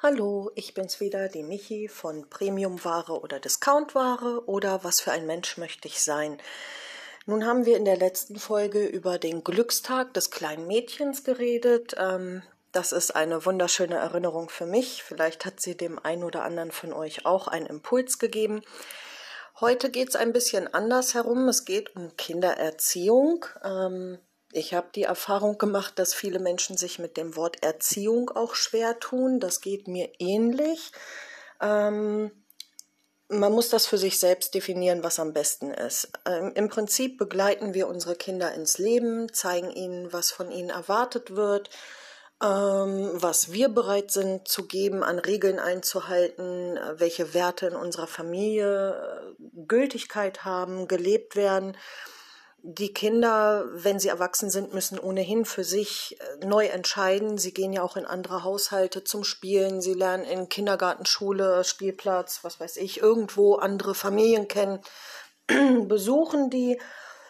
Hallo, ich bin's wieder, die Michi von Premiumware oder Discountware oder was für ein Mensch möchte ich sein. Nun haben wir in der letzten Folge über den Glückstag des kleinen Mädchens geredet. Ähm, das ist eine wunderschöne Erinnerung für mich. Vielleicht hat sie dem einen oder anderen von euch auch einen Impuls gegeben. Heute geht's ein bisschen anders herum. Es geht um Kindererziehung. Ich habe die Erfahrung gemacht, dass viele Menschen sich mit dem Wort Erziehung auch schwer tun. Das geht mir ähnlich. Ähm, man muss das für sich selbst definieren, was am besten ist. Ähm, Im Prinzip begleiten wir unsere Kinder ins Leben, zeigen ihnen, was von ihnen erwartet wird, ähm, was wir bereit sind zu geben, an Regeln einzuhalten, welche Werte in unserer Familie äh, Gültigkeit haben, gelebt werden die Kinder, wenn sie erwachsen sind, müssen ohnehin für sich äh, neu entscheiden. Sie gehen ja auch in andere Haushalte zum Spielen. Sie lernen in Kindergarten, Schule, Spielplatz, was weiß ich, irgendwo andere Familien kennen, besuchen die.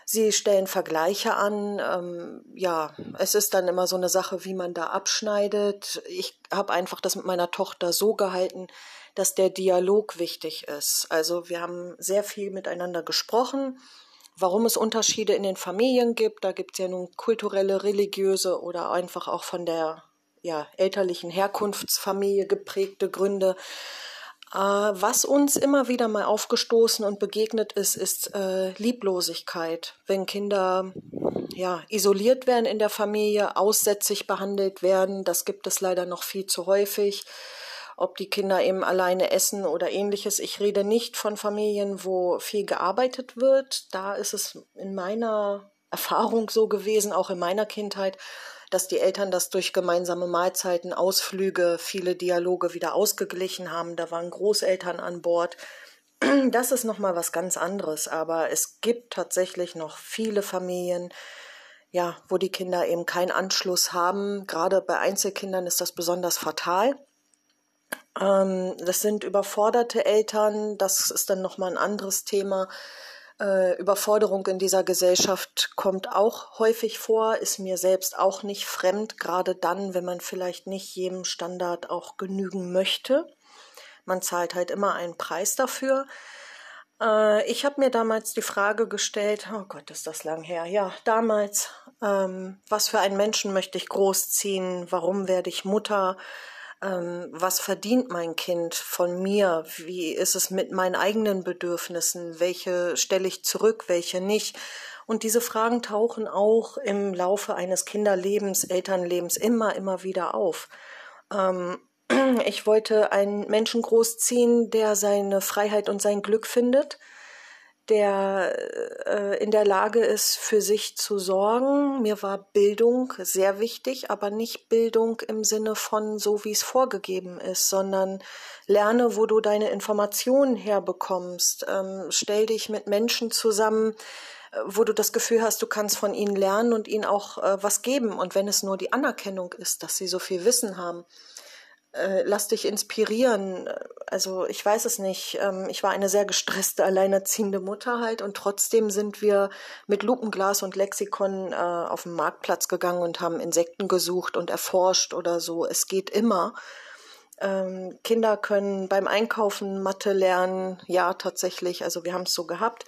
Sie stellen Vergleiche an. Ähm, ja, es ist dann immer so eine Sache, wie man da abschneidet. Ich habe einfach das mit meiner Tochter so gehalten, dass der Dialog wichtig ist. Also wir haben sehr viel miteinander gesprochen warum es Unterschiede in den Familien gibt. Da gibt es ja nun kulturelle, religiöse oder einfach auch von der ja, elterlichen Herkunftsfamilie geprägte Gründe. Äh, was uns immer wieder mal aufgestoßen und begegnet ist, ist äh, Lieblosigkeit. Wenn Kinder ja, isoliert werden in der Familie, aussätzig behandelt werden, das gibt es leider noch viel zu häufig ob die Kinder eben alleine essen oder ähnliches. Ich rede nicht von Familien, wo viel gearbeitet wird. Da ist es in meiner Erfahrung so gewesen, auch in meiner Kindheit, dass die Eltern das durch gemeinsame Mahlzeiten, Ausflüge, viele Dialoge wieder ausgeglichen haben. Da waren Großeltern an Bord. Das ist nochmal was ganz anderes. Aber es gibt tatsächlich noch viele Familien, ja, wo die Kinder eben keinen Anschluss haben. Gerade bei Einzelkindern ist das besonders fatal. Ähm, das sind überforderte Eltern, das ist dann nochmal ein anderes Thema. Äh, Überforderung in dieser Gesellschaft kommt auch häufig vor, ist mir selbst auch nicht fremd, gerade dann, wenn man vielleicht nicht jedem Standard auch genügen möchte. Man zahlt halt immer einen Preis dafür. Äh, ich habe mir damals die Frage gestellt, oh Gott, ist das lang her, ja, damals, ähm, was für einen Menschen möchte ich großziehen, warum werde ich Mutter, ähm, was verdient mein Kind von mir, wie ist es mit meinen eigenen Bedürfnissen, welche stelle ich zurück, welche nicht. Und diese Fragen tauchen auch im Laufe eines Kinderlebens, Elternlebens immer, immer wieder auf. Ähm, ich wollte einen Menschen großziehen, der seine Freiheit und sein Glück findet, der äh, in der Lage ist, für sich zu sorgen. Mir war Bildung sehr wichtig, aber nicht Bildung im Sinne von so, wie es vorgegeben ist, sondern lerne, wo du deine Informationen herbekommst. Ähm, stell dich mit Menschen zusammen, äh, wo du das Gefühl hast, du kannst von ihnen lernen und ihnen auch äh, was geben. Und wenn es nur die Anerkennung ist, dass sie so viel Wissen haben, äh, lass dich inspirieren. Also ich weiß es nicht. Ähm, ich war eine sehr gestresste, alleinerziehende Mutter halt und trotzdem sind wir mit Lupenglas und Lexikon äh, auf den Marktplatz gegangen und haben Insekten gesucht und erforscht oder so. Es geht immer. Ähm, Kinder können beim Einkaufen Mathe lernen. Ja, tatsächlich. Also wir haben es so gehabt.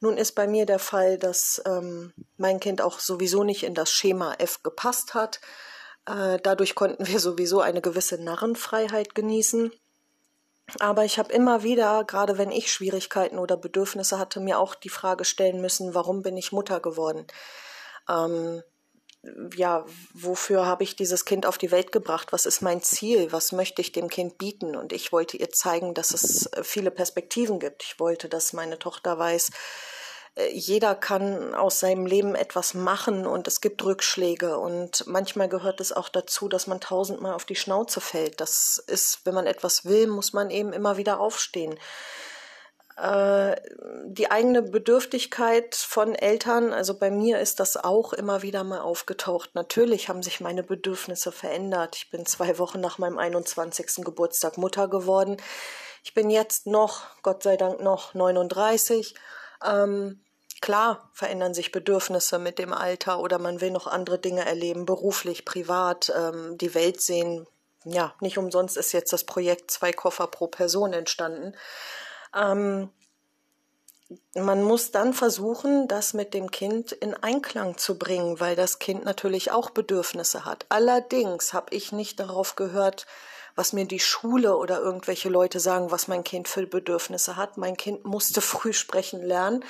Nun ist bei mir der Fall, dass ähm, mein Kind auch sowieso nicht in das Schema F gepasst hat. Äh, dadurch konnten wir sowieso eine gewisse Narrenfreiheit genießen. Aber ich habe immer wieder, gerade wenn ich Schwierigkeiten oder Bedürfnisse hatte, mir auch die Frage stellen müssen, warum bin ich Mutter geworden? Ähm, ja, wofür habe ich dieses Kind auf die Welt gebracht? Was ist mein Ziel? Was möchte ich dem Kind bieten? Und ich wollte ihr zeigen, dass es viele Perspektiven gibt. Ich wollte, dass meine Tochter weiß, äh, jeder kann aus seinem Leben etwas machen und es gibt Rückschläge und manchmal gehört es auch dazu, dass man tausendmal auf die Schnauze fällt. Das ist, wenn man etwas will, muss man eben immer wieder aufstehen. Äh, die eigene Bedürftigkeit von Eltern, also bei mir ist das auch immer wieder mal aufgetaucht. Natürlich haben sich meine Bedürfnisse verändert. Ich bin zwei Wochen nach meinem 21. Geburtstag Mutter geworden. Ich bin jetzt noch, Gott sei Dank noch 39. Ähm, Klar verändern sich Bedürfnisse mit dem Alter oder man will noch andere Dinge erleben, beruflich, privat, ähm, die Welt sehen, ja, nicht umsonst ist jetzt das Projekt zwei Koffer pro Person entstanden. Ähm, man muss dann versuchen, das mit dem Kind in Einklang zu bringen, weil das Kind natürlich auch Bedürfnisse hat. Allerdings habe ich nicht darauf gehört, was mir die Schule oder irgendwelche Leute sagen, was mein Kind für Bedürfnisse hat. Mein Kind musste früh sprechen lernen.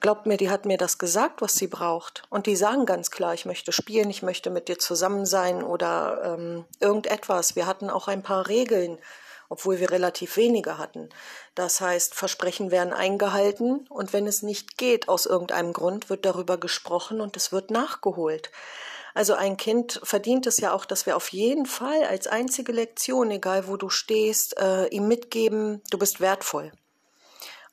Glaubt mir, die hat mir das gesagt, was sie braucht. Und die sagen ganz klar, ich möchte spielen, ich möchte mit dir zusammen sein oder ähm, irgendetwas. Wir hatten auch ein paar Regeln, obwohl wir relativ wenige hatten. Das heißt, Versprechen werden eingehalten und wenn es nicht geht aus irgendeinem Grund, wird darüber gesprochen und es wird nachgeholt. Also ein Kind verdient es ja auch, dass wir auf jeden Fall als einzige Lektion, egal wo du stehst, äh, ihm mitgeben, du bist wertvoll.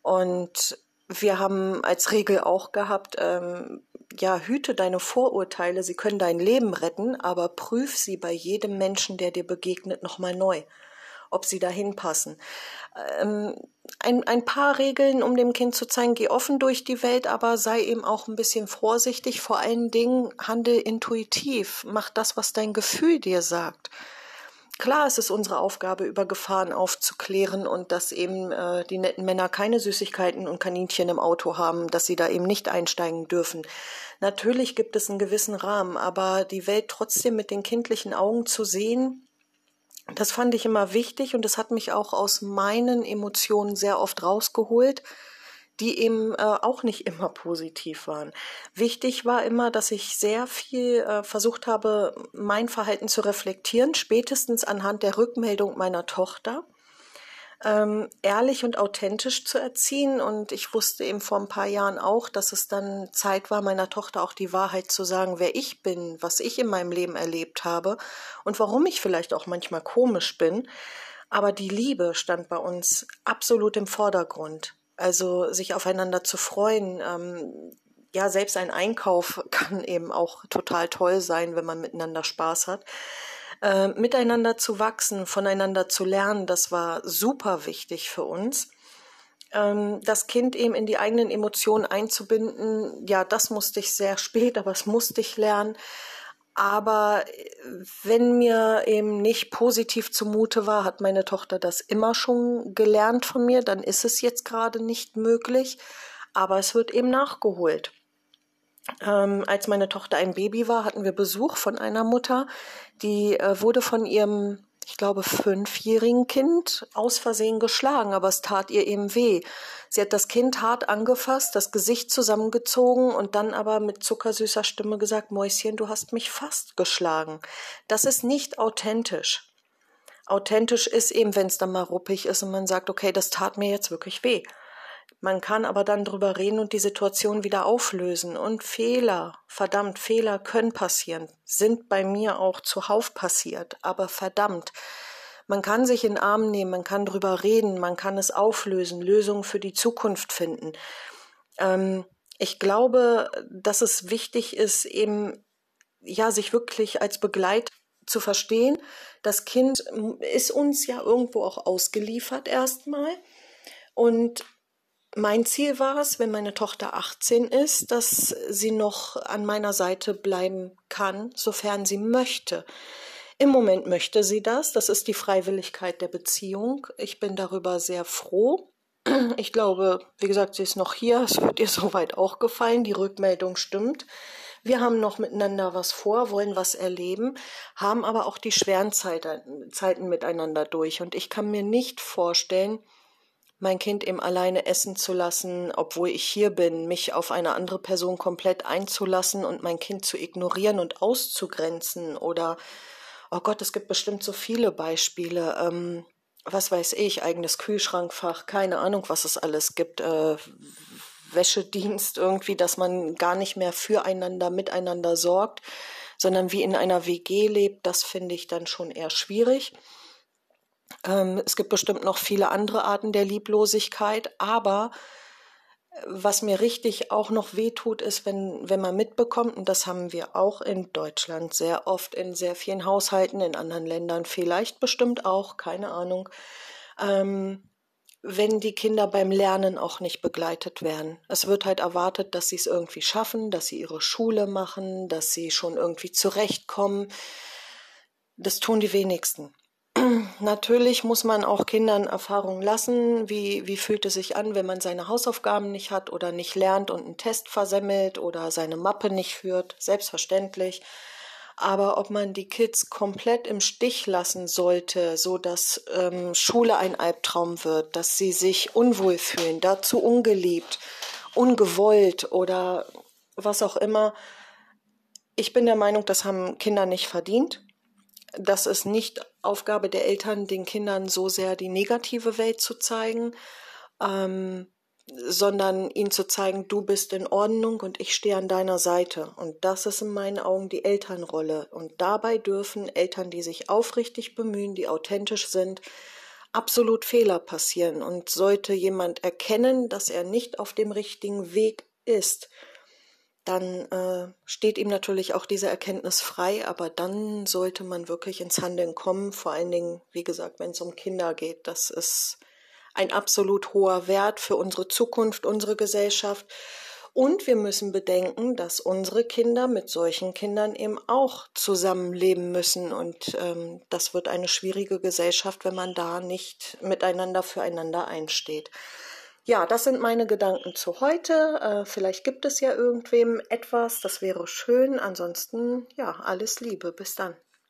Und wir haben als Regel auch gehabt, ähm, ja, hüte deine Vorurteile, sie können dein Leben retten, aber prüf sie bei jedem Menschen, der dir begegnet, nochmal neu ob sie dahin passen. Ähm, ein, ein paar Regeln, um dem Kind zu zeigen, geh offen durch die Welt, aber sei eben auch ein bisschen vorsichtig. Vor allen Dingen handel intuitiv, mach das, was dein Gefühl dir sagt. Klar, es ist unsere Aufgabe, über Gefahren aufzuklären und dass eben äh, die netten Männer keine Süßigkeiten und Kaninchen im Auto haben, dass sie da eben nicht einsteigen dürfen. Natürlich gibt es einen gewissen Rahmen, aber die Welt trotzdem mit den kindlichen Augen zu sehen, das fand ich immer wichtig und das hat mich auch aus meinen Emotionen sehr oft rausgeholt, die eben äh, auch nicht immer positiv waren. Wichtig war immer, dass ich sehr viel äh, versucht habe, mein Verhalten zu reflektieren, spätestens anhand der Rückmeldung meiner Tochter ähm, ehrlich und authentisch zu erziehen. Und ich wusste eben vor ein paar Jahren auch, dass es dann Zeit war, meiner Tochter auch die Wahrheit zu sagen, wer ich bin, was ich in meinem Leben erlebt habe und warum ich vielleicht auch manchmal komisch bin. Aber die Liebe stand bei uns absolut im Vordergrund. Also sich aufeinander zu freuen. Ähm, ja, selbst ein Einkauf kann eben auch total toll sein, wenn man miteinander Spaß hat. Äh, miteinander zu wachsen, voneinander zu lernen, das war super wichtig für uns. Ähm, das Kind eben in die eigenen Emotionen einzubinden, ja, das musste ich sehr spät, aber es musste ich lernen. Aber äh, wenn mir eben nicht positiv zumute war, hat meine Tochter das immer schon gelernt von mir, dann ist es jetzt gerade nicht möglich. Aber es wird eben nachgeholt. Ähm, als meine Tochter ein Baby war, hatten wir Besuch von einer Mutter, die äh, wurde von ihrem, ich glaube, fünfjährigen Kind aus Versehen geschlagen, aber es tat ihr eben weh. Sie hat das Kind hart angefasst, das Gesicht zusammengezogen und dann aber mit zuckersüßer Stimme gesagt, Mäuschen, du hast mich fast geschlagen. Das ist nicht authentisch. Authentisch ist eben, wenn es dann mal ruppig ist und man sagt, okay, das tat mir jetzt wirklich weh. Man kann aber dann drüber reden und die Situation wieder auflösen. Und Fehler, verdammt, Fehler können passieren, sind bei mir auch zuhauf passiert. Aber verdammt, man kann sich in den Arm nehmen, man kann drüber reden, man kann es auflösen, Lösungen für die Zukunft finden. Ähm, ich glaube, dass es wichtig ist, eben, ja, sich wirklich als Begleit zu verstehen. Das Kind ist uns ja irgendwo auch ausgeliefert erstmal. Und mein Ziel war es, wenn meine Tochter 18 ist, dass sie noch an meiner Seite bleiben kann, sofern sie möchte. Im Moment möchte sie das. Das ist die Freiwilligkeit der Beziehung. Ich bin darüber sehr froh. Ich glaube, wie gesagt, sie ist noch hier. Es wird ihr soweit auch gefallen. Die Rückmeldung stimmt. Wir haben noch miteinander was vor, wollen was erleben, haben aber auch die schweren Zeiten miteinander durch. Und ich kann mir nicht vorstellen, mein Kind eben alleine essen zu lassen, obwohl ich hier bin, mich auf eine andere Person komplett einzulassen und mein Kind zu ignorieren und auszugrenzen oder, oh Gott, es gibt bestimmt so viele Beispiele. Ähm, was weiß ich, eigenes Kühlschrankfach, keine Ahnung, was es alles gibt, äh, Wäschedienst irgendwie, dass man gar nicht mehr füreinander, miteinander sorgt, sondern wie in einer WG lebt, das finde ich dann schon eher schwierig. Ähm, es gibt bestimmt noch viele andere Arten der Lieblosigkeit, aber äh, was mir richtig auch noch wehtut, ist, wenn, wenn man mitbekommt, und das haben wir auch in Deutschland sehr oft in sehr vielen Haushalten, in anderen Ländern vielleicht bestimmt auch, keine Ahnung, ähm, wenn die Kinder beim Lernen auch nicht begleitet werden. Es wird halt erwartet, dass sie es irgendwie schaffen, dass sie ihre Schule machen, dass sie schon irgendwie zurechtkommen. Das tun die wenigsten. Natürlich muss man auch Kindern Erfahrungen lassen. Wie, wie fühlt es sich an, wenn man seine Hausaufgaben nicht hat oder nicht lernt und einen Test versemmelt oder seine Mappe nicht führt? Selbstverständlich. Aber ob man die Kids komplett im Stich lassen sollte, so dass ähm, Schule ein Albtraum wird, dass sie sich unwohl fühlen, dazu ungeliebt, ungewollt oder was auch immer. Ich bin der Meinung, das haben Kinder nicht verdient das ist nicht Aufgabe der Eltern, den Kindern so sehr die negative Welt zu zeigen, ähm, sondern ihnen zu zeigen, du bist in Ordnung und ich stehe an deiner Seite. Und das ist in meinen Augen die Elternrolle. Und dabei dürfen Eltern, die sich aufrichtig bemühen, die authentisch sind, absolut Fehler passieren. Und sollte jemand erkennen, dass er nicht auf dem richtigen Weg ist, dann äh, steht ihm natürlich auch diese Erkenntnis frei, aber dann sollte man wirklich ins Handeln kommen, vor allen Dingen, wie gesagt, wenn es um Kinder geht. Das ist ein absolut hoher Wert für unsere Zukunft, unsere Gesellschaft. Und wir müssen bedenken, dass unsere Kinder mit solchen Kindern eben auch zusammenleben müssen. Und ähm, das wird eine schwierige Gesellschaft, wenn man da nicht miteinander füreinander einsteht. Ja, das sind meine Gedanken zu heute. Äh, vielleicht gibt es ja irgendwem etwas, das wäre schön. Ansonsten, ja, alles Liebe. Bis dann.